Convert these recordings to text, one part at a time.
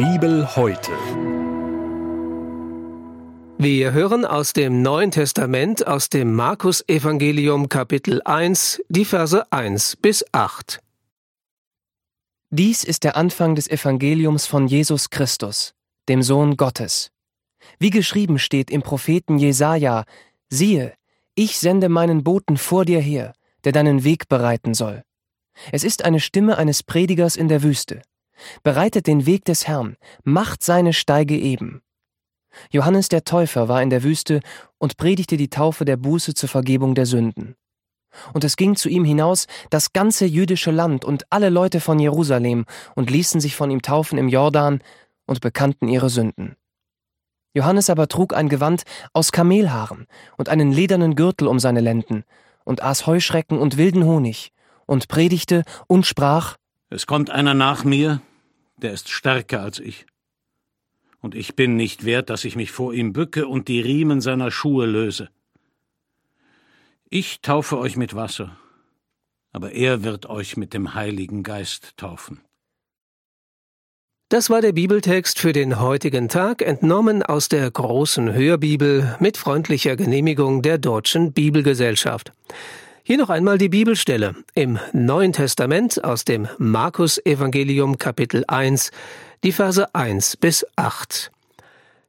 Bibel heute. Wir hören aus dem Neuen Testament, aus dem Markus Evangelium Kapitel 1, die Verse 1 bis 8. Dies ist der Anfang des Evangeliums von Jesus Christus, dem Sohn Gottes. Wie geschrieben steht im Propheten Jesaja: Siehe, ich sende meinen Boten vor dir her, der deinen Weg bereiten soll. Es ist eine Stimme eines Predigers in der Wüste. Bereitet den Weg des Herrn, macht seine Steige eben. Johannes der Täufer war in der Wüste und predigte die Taufe der Buße zur Vergebung der Sünden. Und es ging zu ihm hinaus das ganze jüdische Land und alle Leute von Jerusalem und ließen sich von ihm taufen im Jordan und bekannten ihre Sünden. Johannes aber trug ein Gewand aus Kamelhaaren und einen ledernen Gürtel um seine Lenden und aß Heuschrecken und wilden Honig und predigte und sprach Es kommt einer nach mir, der ist stärker als ich und ich bin nicht wert, dass ich mich vor ihm bücke und die Riemen seiner Schuhe löse. Ich taufe euch mit Wasser, aber er wird euch mit dem Heiligen Geist taufen. Das war der Bibeltext für den heutigen Tag, entnommen aus der großen Hörbibel mit freundlicher Genehmigung der Deutschen Bibelgesellschaft. Hier noch einmal die Bibelstelle im Neuen Testament aus dem Markus Evangelium Kapitel 1, die Verse 1 bis 8.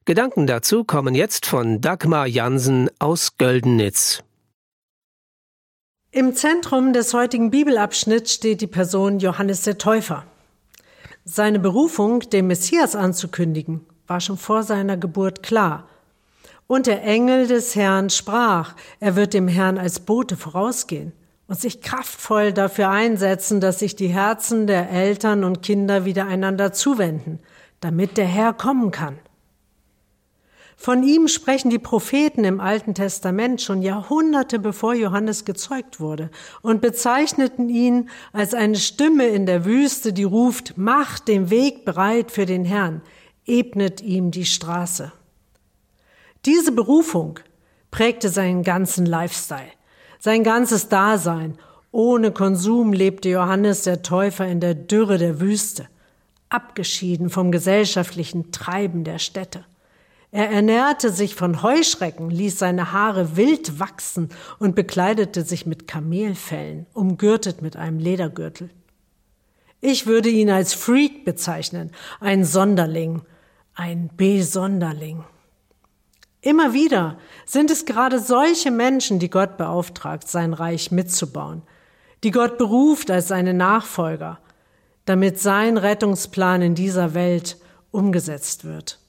Gedanken dazu kommen jetzt von Dagmar Jansen aus Göldenitz. Im Zentrum des heutigen Bibelabschnitts steht die Person Johannes der Täufer. Seine Berufung, den Messias anzukündigen, war schon vor seiner Geburt klar. Und der Engel des Herrn sprach, er wird dem Herrn als Bote vorausgehen und sich kraftvoll dafür einsetzen, dass sich die Herzen der Eltern und Kinder wieder einander zuwenden, damit der Herr kommen kann. Von ihm sprechen die Propheten im Alten Testament schon Jahrhunderte bevor Johannes gezeugt wurde und bezeichneten ihn als eine Stimme in der Wüste, die ruft, macht den Weg bereit für den Herrn, ebnet ihm die Straße. Diese Berufung prägte seinen ganzen Lifestyle. Sein ganzes Dasein ohne Konsum lebte Johannes der Täufer in der Dürre der Wüste, abgeschieden vom gesellschaftlichen Treiben der Städte. Er ernährte sich von Heuschrecken, ließ seine Haare wild wachsen und bekleidete sich mit Kamelfellen, umgürtet mit einem Ledergürtel. Ich würde ihn als Freak bezeichnen, ein Sonderling, ein Besonderling. Immer wieder sind es gerade solche Menschen, die Gott beauftragt, sein Reich mitzubauen, die Gott beruft als seine Nachfolger, damit sein Rettungsplan in dieser Welt umgesetzt wird.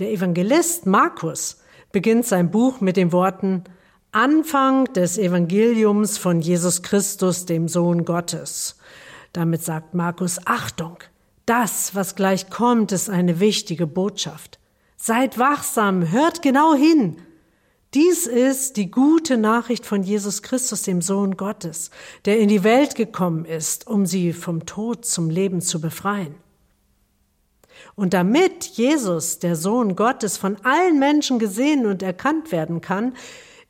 Der Evangelist Markus beginnt sein Buch mit den Worten Anfang des Evangeliums von Jesus Christus, dem Sohn Gottes. Damit sagt Markus Achtung, das, was gleich kommt, ist eine wichtige Botschaft. Seid wachsam, hört genau hin. Dies ist die gute Nachricht von Jesus Christus, dem Sohn Gottes, der in die Welt gekommen ist, um sie vom Tod zum Leben zu befreien. Und damit Jesus, der Sohn Gottes, von allen Menschen gesehen und erkannt werden kann,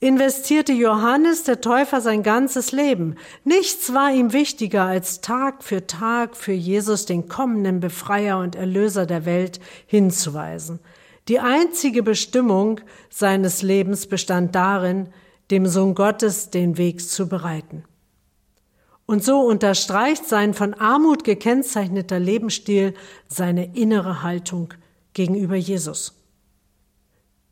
investierte Johannes der Täufer sein ganzes Leben. Nichts war ihm wichtiger, als Tag für Tag für Jesus, den kommenden Befreier und Erlöser der Welt, hinzuweisen. Die einzige Bestimmung seines Lebens bestand darin, dem Sohn Gottes den Weg zu bereiten. Und so unterstreicht sein von Armut gekennzeichneter Lebensstil seine innere Haltung gegenüber Jesus.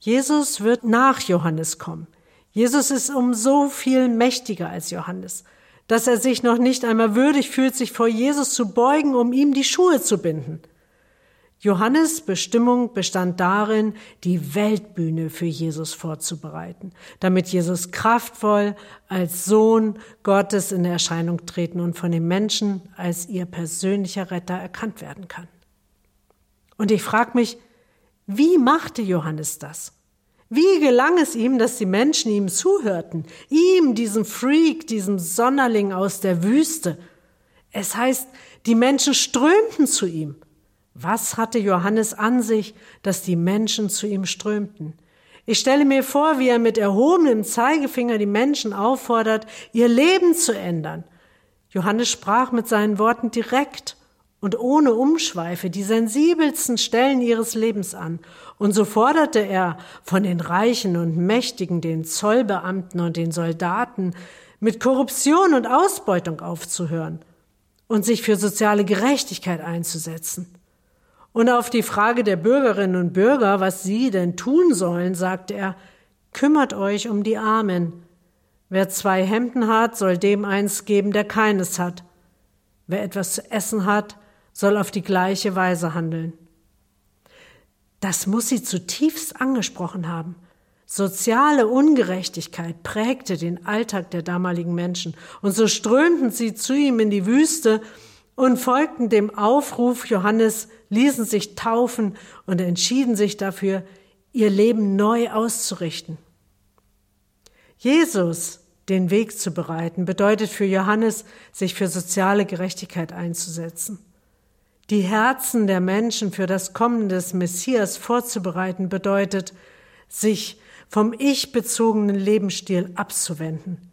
Jesus wird nach Johannes kommen. Jesus ist um so viel mächtiger als Johannes, dass er sich noch nicht einmal würdig fühlt, sich vor Jesus zu beugen, um ihm die Schuhe zu binden. Johannes Bestimmung bestand darin, die Weltbühne für Jesus vorzubereiten, damit Jesus kraftvoll als Sohn Gottes in Erscheinung treten und von den Menschen als ihr persönlicher Retter erkannt werden kann. Und ich frage mich, wie machte Johannes das? Wie gelang es ihm, dass die Menschen ihm zuhörten, ihm, diesem Freak, diesem Sonderling aus der Wüste? Es heißt, die Menschen strömten zu ihm. Was hatte Johannes an sich, dass die Menschen zu ihm strömten? Ich stelle mir vor, wie er mit erhobenem Zeigefinger die Menschen auffordert, ihr Leben zu ändern. Johannes sprach mit seinen Worten direkt und ohne Umschweife die sensibelsten Stellen ihres Lebens an. Und so forderte er von den Reichen und Mächtigen, den Zollbeamten und den Soldaten, mit Korruption und Ausbeutung aufzuhören und sich für soziale Gerechtigkeit einzusetzen. Und auf die Frage der Bürgerinnen und Bürger, was sie denn tun sollen, sagte er, kümmert euch um die Armen. Wer zwei Hemden hat, soll dem eins geben, der keines hat. Wer etwas zu essen hat, soll auf die gleiche Weise handeln. Das muss sie zutiefst angesprochen haben. Soziale Ungerechtigkeit prägte den Alltag der damaligen Menschen, und so strömten sie zu ihm in die Wüste und folgten dem Aufruf Johannes, ließen sich taufen und entschieden sich dafür, ihr Leben neu auszurichten. Jesus den Weg zu bereiten, bedeutet für Johannes, sich für soziale Gerechtigkeit einzusetzen. Die Herzen der Menschen für das Kommen des Messias vorzubereiten bedeutet, sich vom ich-bezogenen Lebensstil abzuwenden,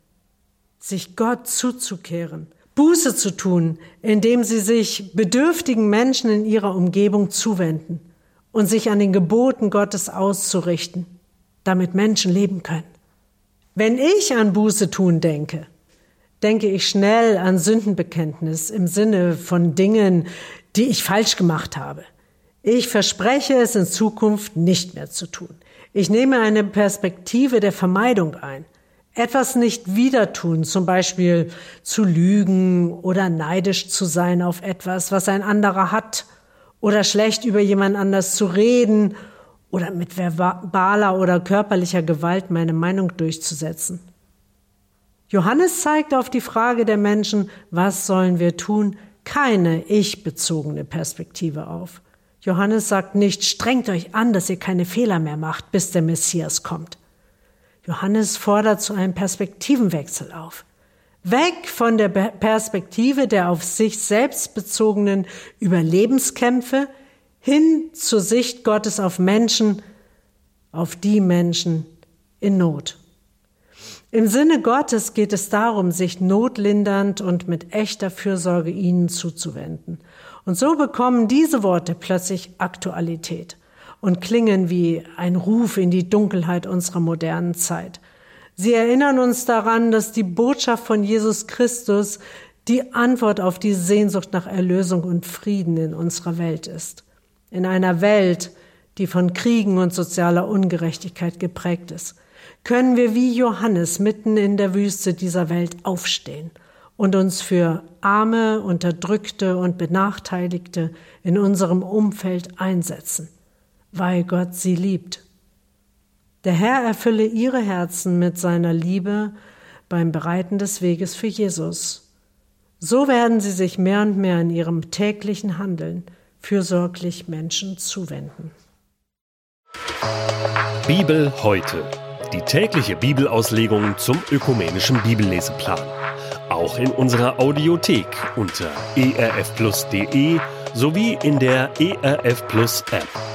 sich Gott zuzukehren, Buße zu tun, indem sie sich bedürftigen Menschen in ihrer Umgebung zuwenden und sich an den Geboten Gottes auszurichten, damit Menschen leben können. Wenn ich an Buße tun denke, denke ich schnell an Sündenbekenntnis im Sinne von Dingen, die ich falsch gemacht habe. Ich verspreche es in Zukunft nicht mehr zu tun. Ich nehme eine Perspektive der Vermeidung ein. Etwas nicht wieder tun, zum Beispiel zu lügen oder neidisch zu sein auf etwas, was ein anderer hat, oder schlecht über jemand anders zu reden oder mit verbaler oder körperlicher Gewalt meine Meinung durchzusetzen. Johannes zeigt auf die Frage der Menschen, was sollen wir tun, keine ich-bezogene Perspektive auf. Johannes sagt nicht, strengt euch an, dass ihr keine Fehler mehr macht, bis der Messias kommt. Johannes fordert zu einem Perspektivenwechsel auf. Weg von der Perspektive der auf sich selbst bezogenen Überlebenskämpfe hin zur Sicht Gottes auf Menschen, auf die Menschen in Not. Im Sinne Gottes geht es darum, sich notlindernd und mit echter Fürsorge ihnen zuzuwenden. Und so bekommen diese Worte plötzlich Aktualität und klingen wie ein Ruf in die Dunkelheit unserer modernen Zeit. Sie erinnern uns daran, dass die Botschaft von Jesus Christus die Antwort auf die Sehnsucht nach Erlösung und Frieden in unserer Welt ist. In einer Welt, die von Kriegen und sozialer Ungerechtigkeit geprägt ist können wir wie Johannes mitten in der Wüste dieser Welt aufstehen und uns für Arme, Unterdrückte und Benachteiligte in unserem Umfeld einsetzen, weil Gott sie liebt. Der Herr erfülle ihre Herzen mit seiner Liebe beim Bereiten des Weges für Jesus. So werden sie sich mehr und mehr in ihrem täglichen Handeln fürsorglich Menschen zuwenden. Bibel heute die tägliche Bibelauslegung zum ökumenischen Bibelleseplan. Auch in unserer Audiothek unter erfplus.de sowie in der ERF Plus App.